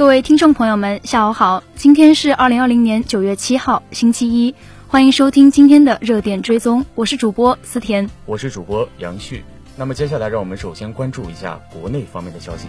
各位听众朋友们，下午好！今天是二零二零年九月七号，星期一，欢迎收听今天的热点追踪，我是主播思甜，我是主播杨旭。那么接下来，让我们首先关注一下国内方面的消息。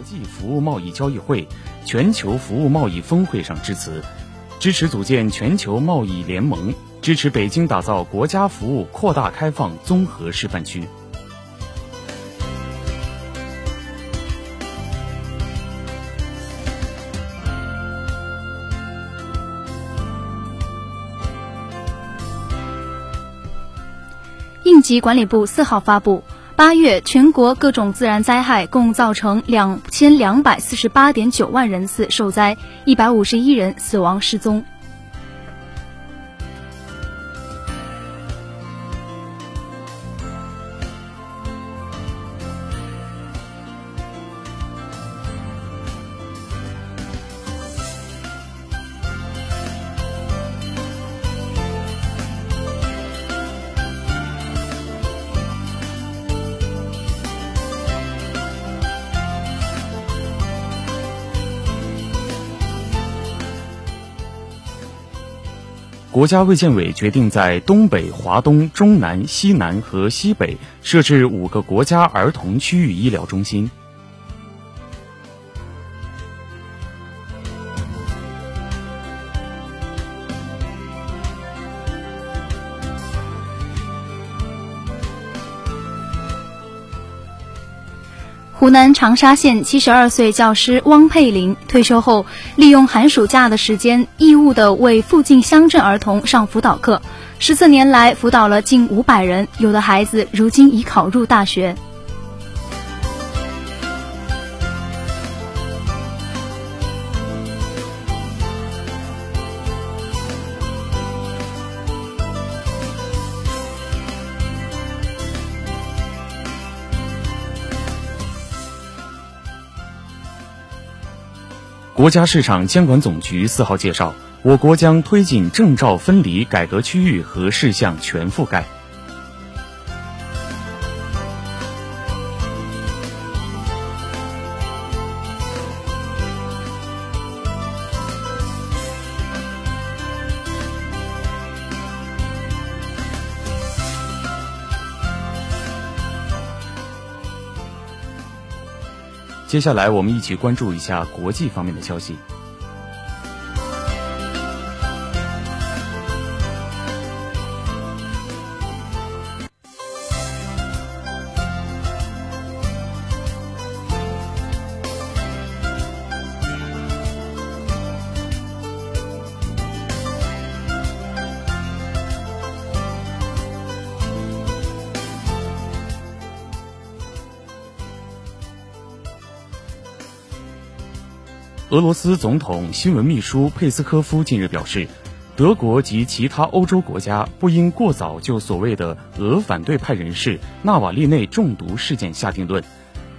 国际服务贸易交易会全球服务贸易峰会上致辞，支持组建全球贸易联盟，支持北京打造国家服务扩大开放综合示范区。应急管理部四号发布，八月全国各种自然灾害共造成两千两百四十八点九万人次受灾，一百五十一人死亡失踪。国家卫健委决定在东北、华东、中南、西南和西北设置五个国家儿童区域医疗中心。湖南长沙县七十二岁教师汪佩林退休后，利用寒暑假的时间，义务的为附近乡镇儿童上辅导课，十四年来辅导了近五百人，有的孩子如今已考入大学。国家市场监管总局四号介绍，我国将推进证照分离改革区域和事项全覆盖。接下来，我们一起关注一下国际方面的消息。俄罗斯总统新闻秘书佩斯科夫近日表示，德国及其他欧洲国家不应过早就所谓的俄反对派人士纳瓦利内中毒事件下定论。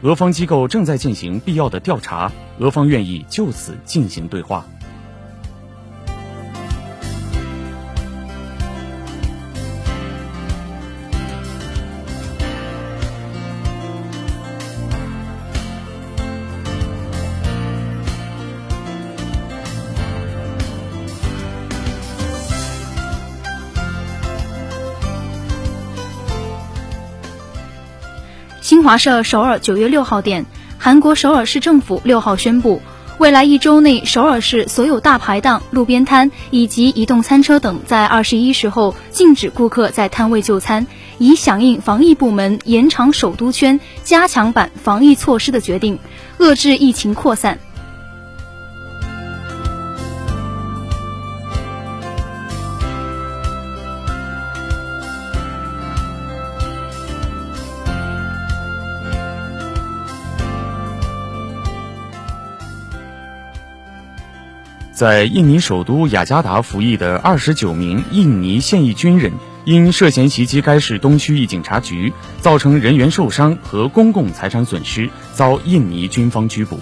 俄方机构正在进行必要的调查，俄方愿意就此进行对话。华社首尔九月六号电，韩国首尔市政府六号宣布，未来一周内，首尔市所有大排档、路边摊以及移动餐车等，在二十一时后禁止顾客在摊位就餐，以响应防疫部门延长首都圈加强版防疫措施的决定，遏制疫情扩散。在印尼首都雅加达服役的二十九名印尼现役军人，因涉嫌袭击该市东区一警察局，造成人员受伤和公共财产损失，遭印尼军方拘捕。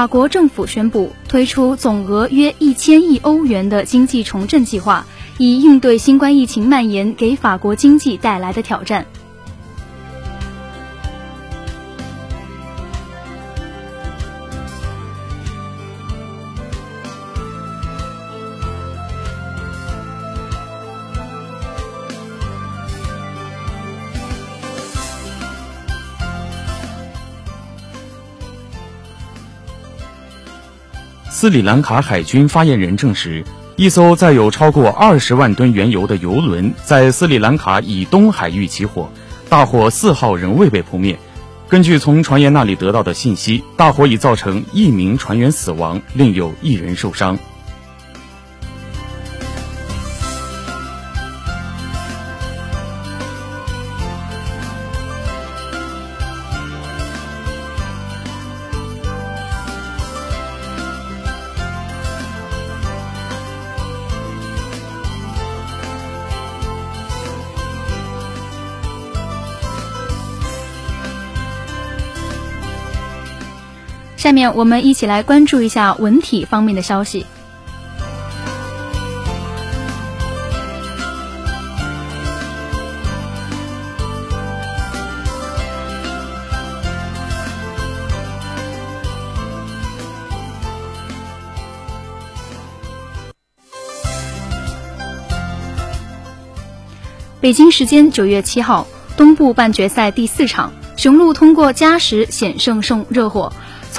法国政府宣布推出总额约一千亿欧元的经济重振计划，以应对新冠疫情蔓延给法国经济带来的挑战。斯里兰卡海军发言人证实，一艘载有超过二十万吨原油的油轮在斯里兰卡以东海域起火，大火四号仍未被扑灭。根据从船员那里得到的信息，大火已造成一名船员死亡，另有一人受伤。下面我们一起来关注一下文体方面的消息。北京时间九月七号，东部半决赛第四场，雄鹿通过加时险胜胜热火。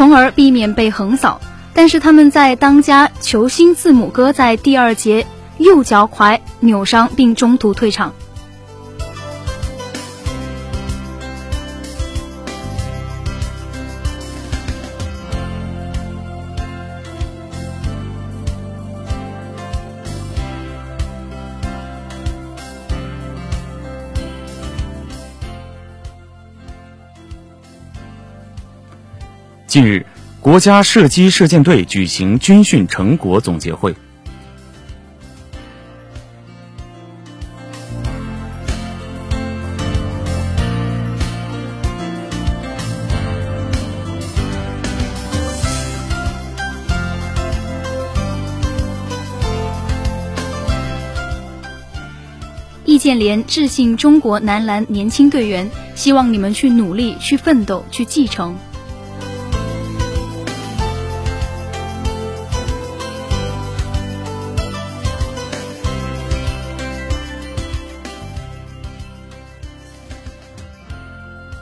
从而避免被横扫，但是他们在当家球星字母哥在第二节右脚踝扭伤，并中途退场。近日，国家射击射箭队举行军训成果总结会。易建联致信中国男篮年轻队员，希望你们去努力、去奋斗、去继承。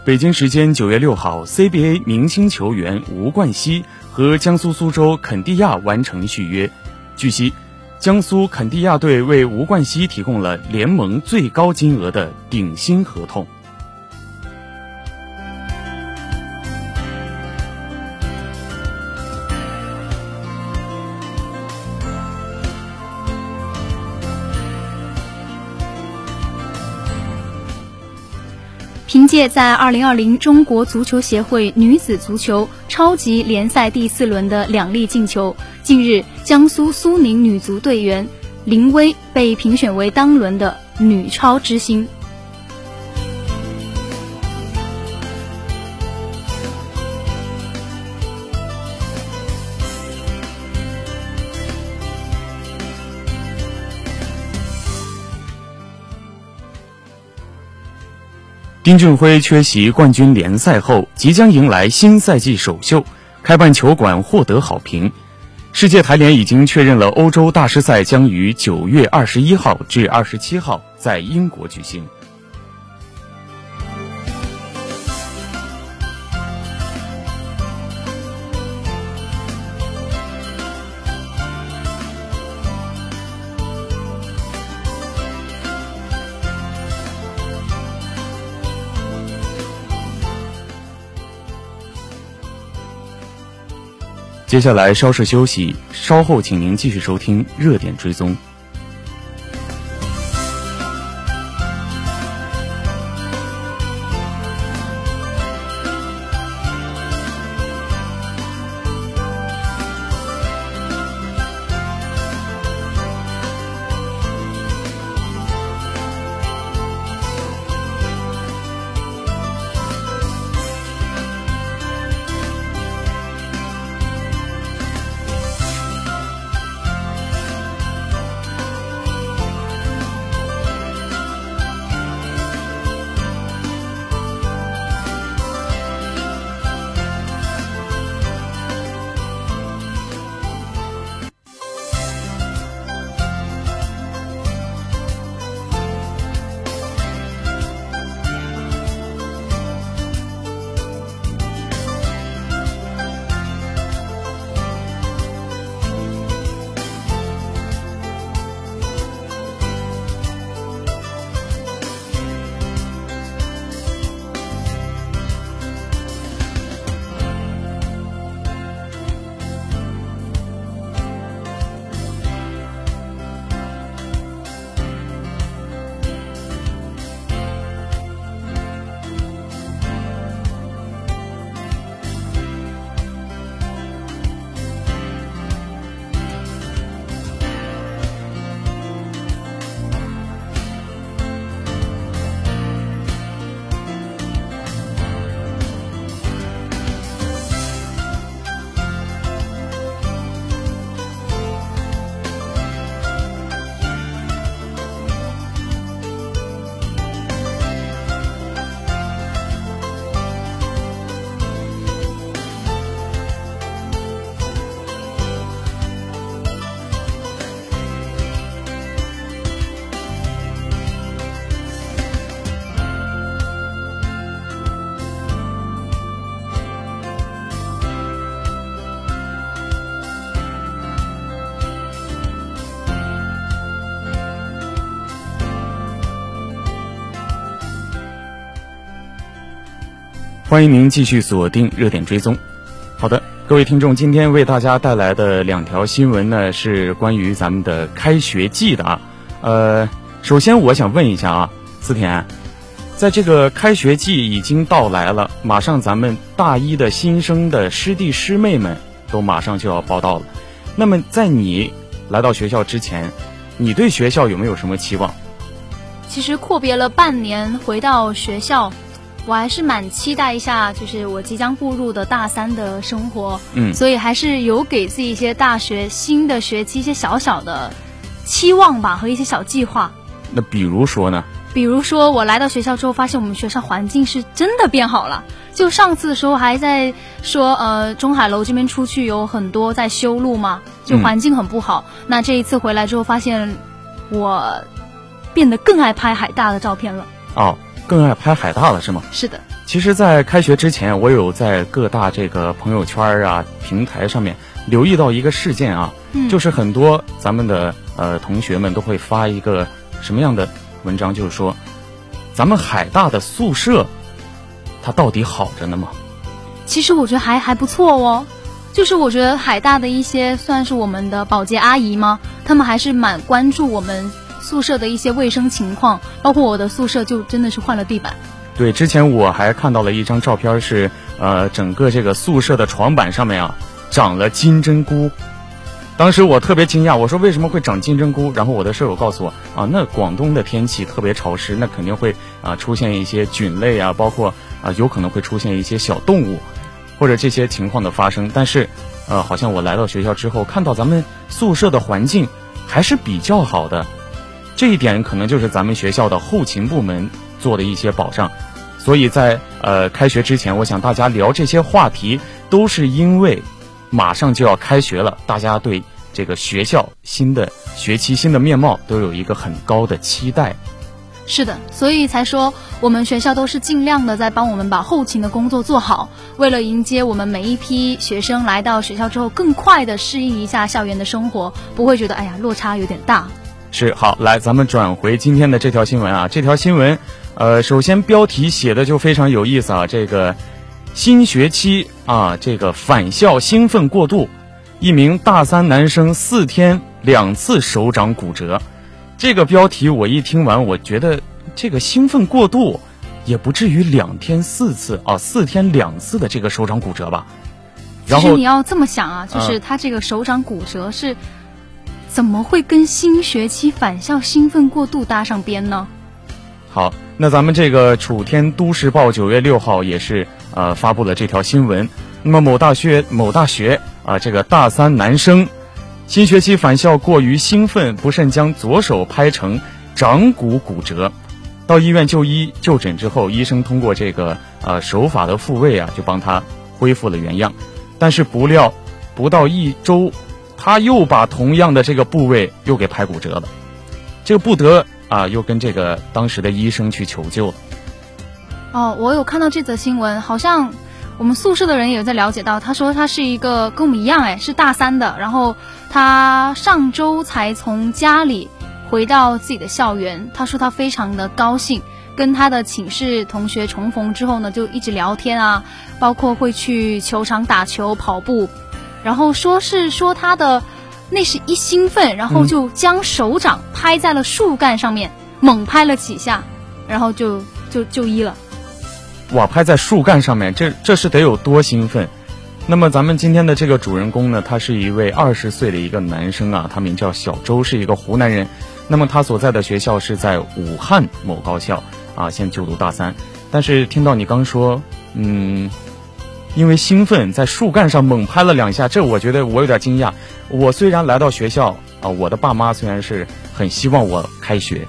北京时间九月六号，CBA 明星球员吴冠希和江苏苏州肯帝亚完成续约。据悉，江苏肯帝亚队为吴冠希提供了联盟最高金额的顶薪合同。在二零二零中国足球协会女子足球超级联赛第四轮的两粒进球，近日江苏苏宁女足队员林薇被评选为当轮的女超之星。丁俊晖缺席冠军联赛后，即将迎来新赛季首秀，开办球馆获得好评。世界台联已经确认了欧洲大师赛将于九月二十一号至二十七号在英国举行。接下来稍事休息，稍后请您继续收听热点追踪。欢迎您继续锁定热点追踪。好的，各位听众，今天为大家带来的两条新闻呢，是关于咱们的开学季的啊。呃，首先我想问一下啊，思田，在这个开学季已经到来了，马上咱们大一的新生的师弟师妹们都马上就要报到了。那么在你来到学校之前，你对学校有没有什么期望？其实阔别了半年，回到学校。我还是蛮期待一下，就是我即将步入的大三的生活，嗯，所以还是有给自己一些大学新的学期一些小小的期望吧，和一些小计划。那比如说呢？比如说我来到学校之后，发现我们学校环境是真的变好了。就上次的时候还在说，呃，中海楼这边出去有很多在修路嘛，就环境很不好。那这一次回来之后，发现我变得更爱拍海大的照片了。哦。更爱拍海大了是吗？是的。其实，在开学之前，我有在各大这个朋友圈啊平台上面留意到一个事件啊，就是很多咱们的呃同学们都会发一个什么样的文章，就是说，咱们海大的宿舍，它到底好着呢吗？其实我觉得还还不错哦，就是我觉得海大的一些算是我们的保洁阿姨吗？他们还是蛮关注我们。宿舍的一些卫生情况，包括我的宿舍就真的是换了地板。对，之前我还看到了一张照片，是呃整个这个宿舍的床板上面啊长了金针菇。当时我特别惊讶，我说为什么会长金针菇？然后我的舍友告诉我啊，那广东的天气特别潮湿，那肯定会啊出现一些菌类啊，包括啊有可能会出现一些小动物或者这些情况的发生。但是呃，好像我来到学校之后，看到咱们宿舍的环境还是比较好的。这一点可能就是咱们学校的后勤部门做的一些保障，所以在呃开学之前，我想大家聊这些话题，都是因为马上就要开学了，大家对这个学校新的学期、新的面貌都有一个很高的期待。是的，所以才说我们学校都是尽量的在帮我们把后勤的工作做好，为了迎接我们每一批学生来到学校之后，更快的适应一下校园的生活，不会觉得哎呀落差有点大。是好，来，咱们转回今天的这条新闻啊。这条新闻，呃，首先标题写的就非常有意思啊。这个新学期啊，这个返校兴奋过度，一名大三男生四天两次手掌骨折。这个标题我一听完，我觉得这个兴奋过度，也不至于两天四次啊，四天两次的这个手掌骨折吧。其实你要这么想啊，就是他这个手掌骨折是怎么会跟新学期返校兴奋过度搭上边呢？好，那咱们这个楚天都市报九月六号也是呃发布了这条新闻。那么某大学某大学啊，这个大三男生新学期返校过于兴奋，不慎将左手拍成掌骨骨折，到医院就医就诊之后，医生通过这个呃手法的复位啊，就帮他恢复了原样。但是不料，不到一周，他又把同样的这个部位又给拍骨折了，这个不得啊，又跟这个当时的医生去求救了。哦，我有看到这则新闻，好像我们宿舍的人也在了解到，他说他是一个跟我们一样，哎，是大三的，然后他上周才从家里回到自己的校园，他说他非常的高兴。跟他的寝室同学重逢之后呢，就一直聊天啊，包括会去球场打球、跑步，然后说是说他的那是一兴奋，然后就将手掌拍在了树干上面，猛拍了几下，然后就就就医了。哇，拍在树干上面，这这是得有多兴奋？那么咱们今天的这个主人公呢，他是一位二十岁的一个男生啊，他名叫小周，是一个湖南人。那么他所在的学校是在武汉某高校。啊，现在就读大三，但是听到你刚说，嗯，因为兴奋在树干上猛拍了两下，这我觉得我有点惊讶。我虽然来到学校啊，我的爸妈虽然是很希望我开学，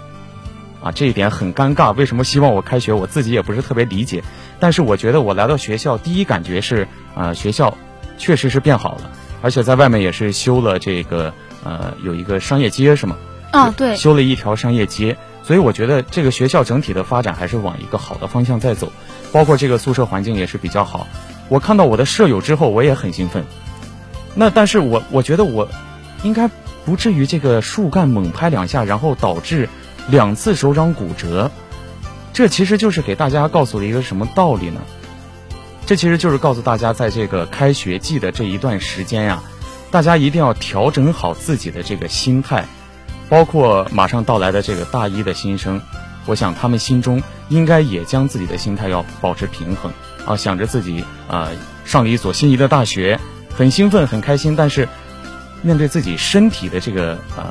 啊，这一点很尴尬。为什么希望我开学？我自己也不是特别理解。但是我觉得我来到学校，第一感觉是啊，学校确实是变好了，而且在外面也是修了这个呃，有一个商业街是吗？啊，对，修了一条商业街。所以我觉得这个学校整体的发展还是往一个好的方向在走，包括这个宿舍环境也是比较好。我看到我的舍友之后，我也很兴奋。那但是我我觉得我应该不至于这个树干猛拍两下，然后导致两次手掌骨折。这其实就是给大家告诉了一个什么道理呢？这其实就是告诉大家，在这个开学季的这一段时间呀，大家一定要调整好自己的这个心态。包括马上到来的这个大一的新生，我想他们心中应该也将自己的心态要保持平衡啊，想着自己啊上了一所心仪的大学，很兴奋很开心，但是面对自己身体的这个呃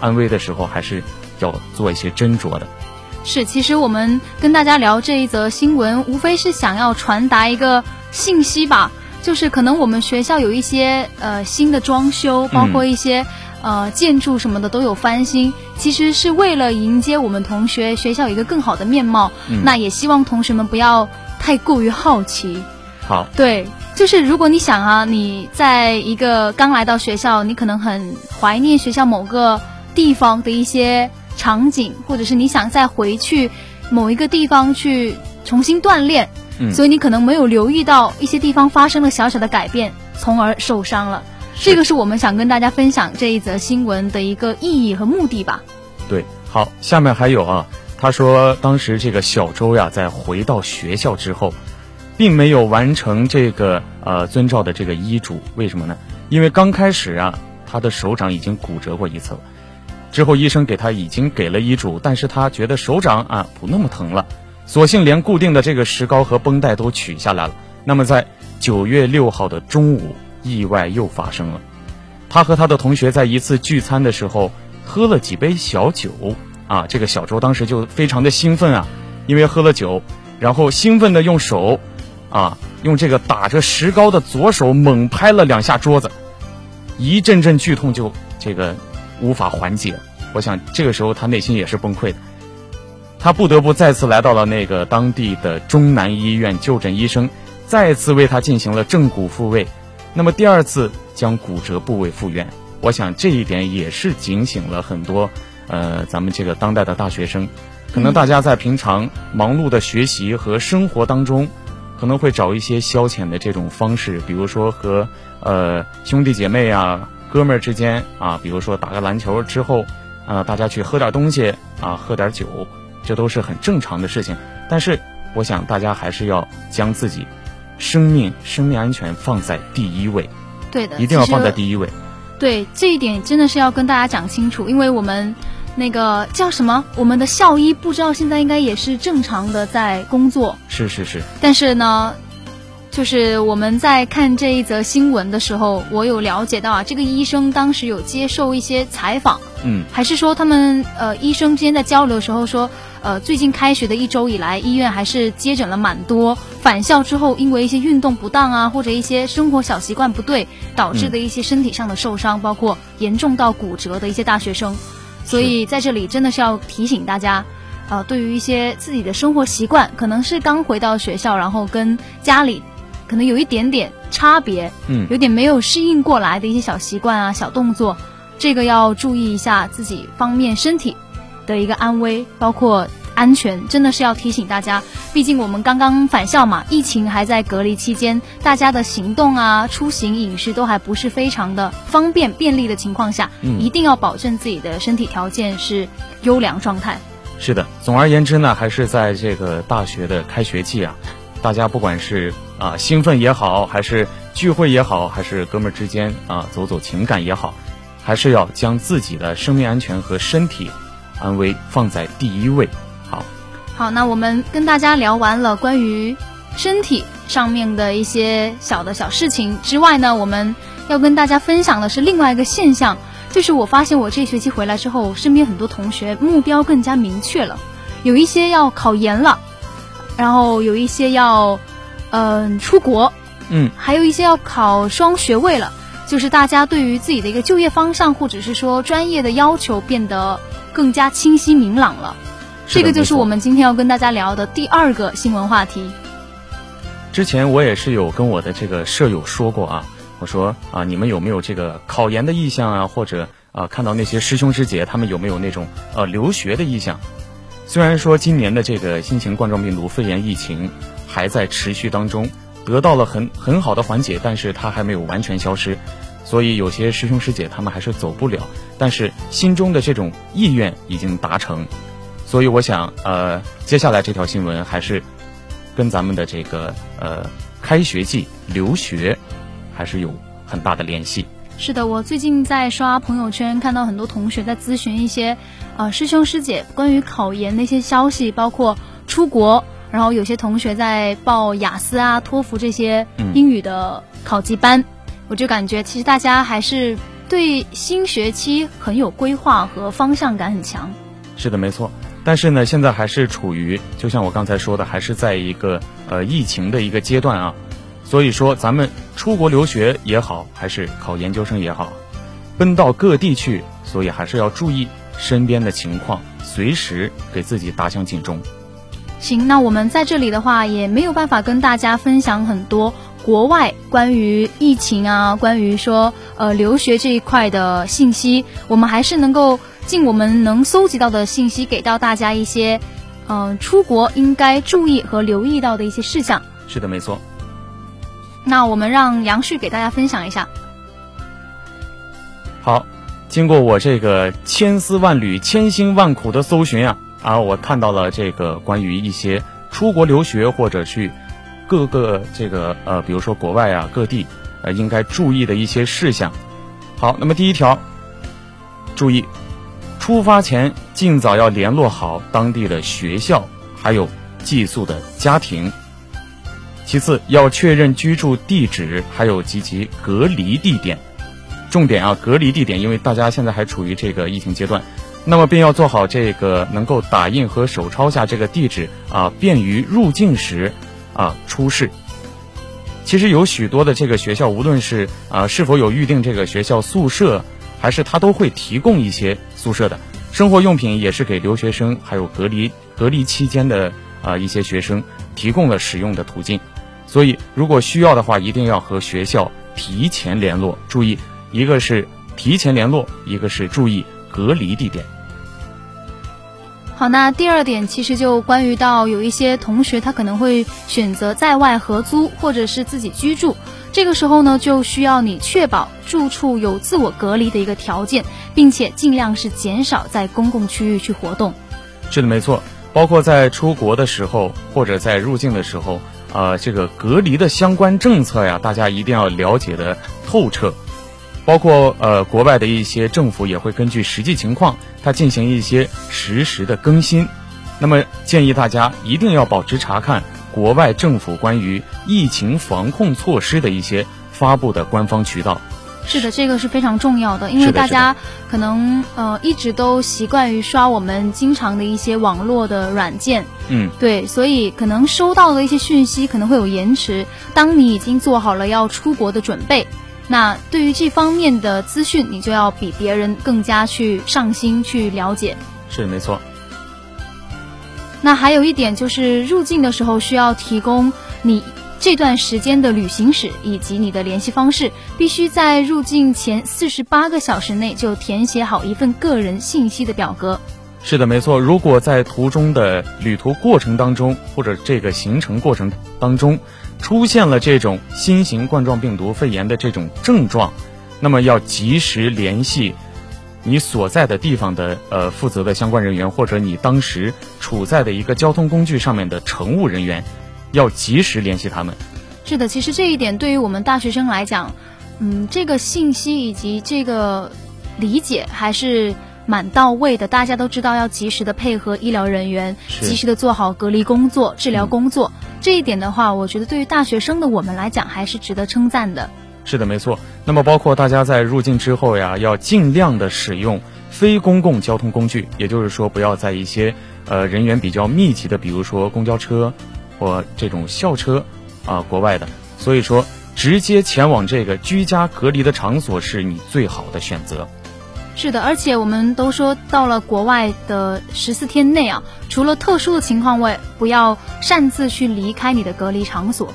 安危的时候，还是要做一些斟酌的。是，其实我们跟大家聊这一则新闻，无非是想要传达一个信息吧，就是可能我们学校有一些呃新的装修，包括一些。呃，建筑什么的都有翻新，其实是为了迎接我们同学学校一个更好的面貌。那也希望同学们不要太过于好奇。好，对，就是如果你想啊，你在一个刚来到学校，你可能很怀念学校某个地方的一些场景，或者是你想再回去某一个地方去重新锻炼，所以你可能没有留意到一些地方发生了小小的改变，从而受伤了。这个是我们想跟大家分享这一则新闻的一个意义和目的吧。对，好，下面还有啊，他说当时这个小周呀，在回到学校之后，并没有完成这个呃遵照的这个医嘱，为什么呢？因为刚开始啊，他的手掌已经骨折过一次了，之后医生给他已经给了医嘱，但是他觉得手掌啊不那么疼了，索性连固定的这个石膏和绷带都取下来了。那么在九月六号的中午。意外又发生了，他和他的同学在一次聚餐的时候喝了几杯小酒啊，这个小周当时就非常的兴奋啊，因为喝了酒，然后兴奋的用手啊，用这个打着石膏的左手猛拍了两下桌子，一阵阵剧痛就这个无法缓解，我想这个时候他内心也是崩溃的，他不得不再次来到了那个当地的中南医院就诊，医生再次为他进行了正骨复位。那么第二次将骨折部位复原，我想这一点也是警醒了很多，呃，咱们这个当代的大学生，可能大家在平常忙碌的学习和生活当中，可能会找一些消遣的这种方式，比如说和呃兄弟姐妹啊、哥们儿之间啊，比如说打个篮球之后，啊，大家去喝点东西啊，喝点酒，这都是很正常的事情。但是，我想大家还是要将自己。生命、生命安全放在第一位，对的，一定要放在第一位。对这一点真的是要跟大家讲清楚，因为我们那个叫什么，我们的校医不知道现在应该也是正常的在工作。是是是。但是呢，就是我们在看这一则新闻的时候，我有了解到啊，这个医生当时有接受一些采访，嗯，还是说他们呃医生之间在交流的时候说。呃，最近开学的一周以来，医院还是接诊了蛮多返校之后因为一些运动不当啊，或者一些生活小习惯不对导致的一些身体上的受伤，包括严重到骨折的一些大学生。所以在这里真的是要提醒大家，呃，对于一些自己的生活习惯，可能是刚回到学校，然后跟家里可能有一点点差别，嗯，有点没有适应过来的一些小习惯啊、小动作，这个要注意一下自己方面身体。的一个安危，包括安全，真的是要提醒大家。毕竟我们刚刚返校嘛，疫情还在隔离期间，大家的行动啊、出行、饮食都还不是非常的方便便利的情况下，嗯一定要保证自己的身体条件是优良状态。是的，总而言之呢，还是在这个大学的开学季啊，大家不管是啊兴奋也好，还是聚会也好，还是哥们儿之间啊走走情感也好，还是要将自己的生命安全和身体。安危放在第一位。好，好，那我们跟大家聊完了关于身体上面的一些小的小事情之外呢，我们要跟大家分享的是另外一个现象，就是我发现我这学期回来之后，身边很多同学目标更加明确了，有一些要考研了，然后有一些要嗯出国，嗯，还有一些要考双学位了，就是大家对于自己的一个就业方向或者是说专业的要求变得。更加清晰明朗了，这个就是我们今天要跟大家聊的第二个新闻话题。之前我也是有跟我的这个舍友说过啊，我说啊，你们有没有这个考研的意向啊？或者啊，看到那些师兄师姐他们有没有那种呃留学的意向？虽然说今年的这个新型冠状病毒肺炎疫情还在持续当中，得到了很很好的缓解，但是它还没有完全消失。所以有些师兄师姐他们还是走不了，但是心中的这种意愿已经达成，所以我想，呃，接下来这条新闻还是跟咱们的这个呃开学季留学还是有很大的联系。是的，我最近在刷朋友圈，看到很多同学在咨询一些呃师兄师姐关于考研那些消息，包括出国，然后有些同学在报雅思啊、托福这些英语的考级班。我就感觉，其实大家还是对新学期很有规划和方向感很强。是的，没错。但是呢，现在还是处于，就像我刚才说的，还是在一个呃疫情的一个阶段啊。所以说，咱们出国留学也好，还是考研究生也好，奔到各地去，所以还是要注意身边的情况，随时给自己打响警钟。行，那我们在这里的话，也没有办法跟大家分享很多。国外关于疫情啊，关于说呃留学这一块的信息，我们还是能够尽我们能搜集到的信息，给到大家一些嗯出国应该注意和留意到的一些事项。是的，没错。那我们让杨旭给大家分享一下。好，经过我这个千丝万缕、千辛万苦的搜寻啊，啊，我看到了这个关于一些出国留学或者去。各个这个呃，比如说国外啊，各地呃，应该注意的一些事项。好，那么第一条，注意出发前尽早要联络好当地的学校，还有寄宿的家庭。其次，要确认居住地址，还有及其隔离地点。重点啊，隔离地点，因为大家现在还处于这个疫情阶段，那么便要做好这个能够打印和手抄下这个地址啊，便于入境时。啊，出示。其实有许多的这个学校，无论是啊是否有预定这个学校宿舍，还是他都会提供一些宿舍的生活用品，也是给留学生还有隔离隔离期间的啊一些学生提供了使用的途径。所以，如果需要的话，一定要和学校提前联络。注意，一个是提前联络，一个是注意隔离地点。好，那第二点其实就关于到有一些同学他可能会选择在外合租或者是自己居住，这个时候呢就需要你确保住处有自我隔离的一个条件，并且尽量是减少在公共区域去活动。是的，没错，包括在出国的时候或者在入境的时候呃这个隔离的相关政策呀，大家一定要了解的透彻。包括呃国外的一些政府也会根据实际情况，它进行一些实时的更新。那么建议大家一定要保持查看国外政府关于疫情防控措施的一些发布的官方渠道。是的，这个是非常重要的，因为大家可能呃一直都习惯于刷我们经常的一些网络的软件，嗯，对，所以可能收到的一些讯息可能会有延迟。当你已经做好了要出国的准备，那对于这方面的资讯，你就要比别人更加去上心去了解。是没错。那还有一点就是入境的时候需要提供你。这段时间的旅行史以及你的联系方式，必须在入境前四十八个小时内就填写好一份个人信息的表格。是的，没错。如果在途中的旅途过程当中，或者这个行程过程当中，出现了这种新型冠状病毒肺炎的这种症状，那么要及时联系你所在的地方的呃负责的相关人员，或者你当时处在的一个交通工具上面的乘务人员。要及时联系他们。是的，其实这一点对于我们大学生来讲，嗯，这个信息以及这个理解还是蛮到位的。大家都知道要及时的配合医疗人员，及时的做好隔离工作、治疗工作。这一点的话，我觉得对于大学生的我们来讲，还是值得称赞的。是的，没错。那么，包括大家在入境之后呀，要尽量的使用非公共交通工具，也就是说，不要在一些呃人员比较密集的，比如说公交车。或这种校车，啊，国外的，所以说直接前往这个居家隔离的场所是你最好的选择。是的，而且我们都说到了国外的十四天内啊，除了特殊的情况外，不要擅自去离开你的隔离场所。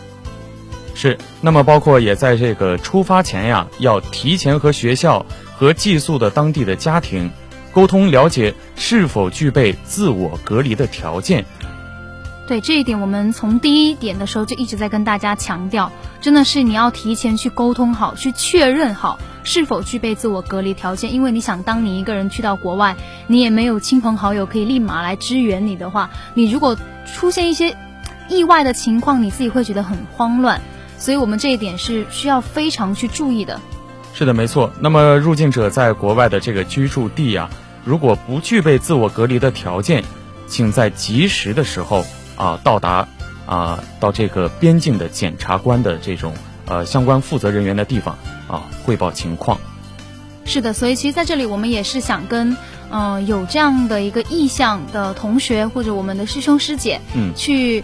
是，那么包括也在这个出发前呀，要提前和学校和寄宿的当地的家庭沟通，了解是否具备自我隔离的条件。对这一点，我们从第一点的时候就一直在跟大家强调，真的是你要提前去沟通好，去确认好是否具备自我隔离条件。因为你想，当你一个人去到国外，你也没有亲朋好友可以立马来支援你的话，你如果出现一些意外的情况，你自己会觉得很慌乱。所以我们这一点是需要非常去注意的。是的，没错。那么入境者在国外的这个居住地啊，如果不具备自我隔离的条件，请在及时的时候。啊，到达啊，到这个边境的检察官的这种呃相关负责人员的地方啊，汇报情况。是的，所以其实在这里我们也是想跟嗯有这样的一个意向的同学或者我们的师兄师姐，嗯，去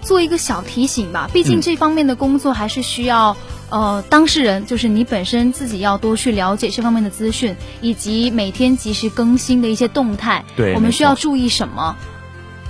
做一个小提醒吧。毕竟这方面的工作还是需要呃当事人，就是你本身自己要多去了解这方面的资讯，以及每天及时更新的一些动态。对，我们需要注意什么？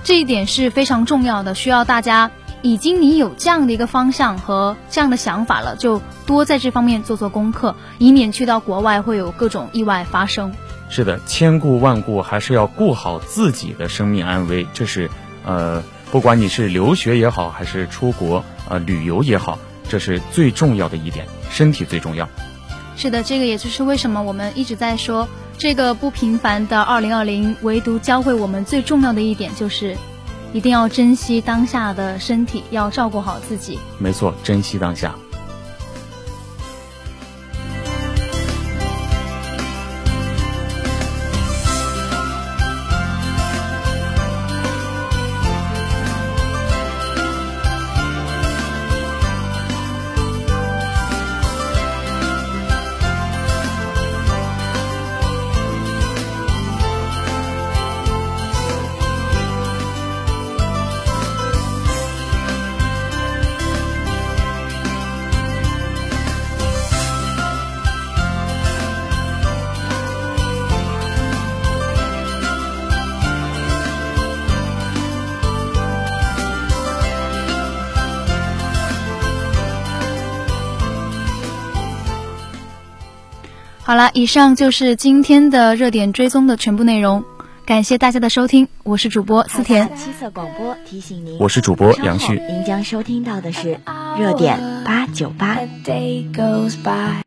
这一点是非常重要的，需要大家已经你有这样的一个方向和这样的想法了，就多在这方面做做功课，以免去到国外会有各种意外发生。是的，千顾万顾还是要顾好自己的生命安危，这是呃，不管你是留学也好，还是出国呃旅游也好，这是最重要的一点，身体最重要。是的，这个也就是为什么我们一直在说。这个不平凡的二零二零，唯独教会我们最重要的一点就是，一定要珍惜当下的身体，要照顾好自己。没错，珍惜当下。以上就是今天的热点追踪的全部内容，感谢大家的收听，我是主播思甜。七色广播提醒您，我是主播杨旭，您将收听到的是热点八九八。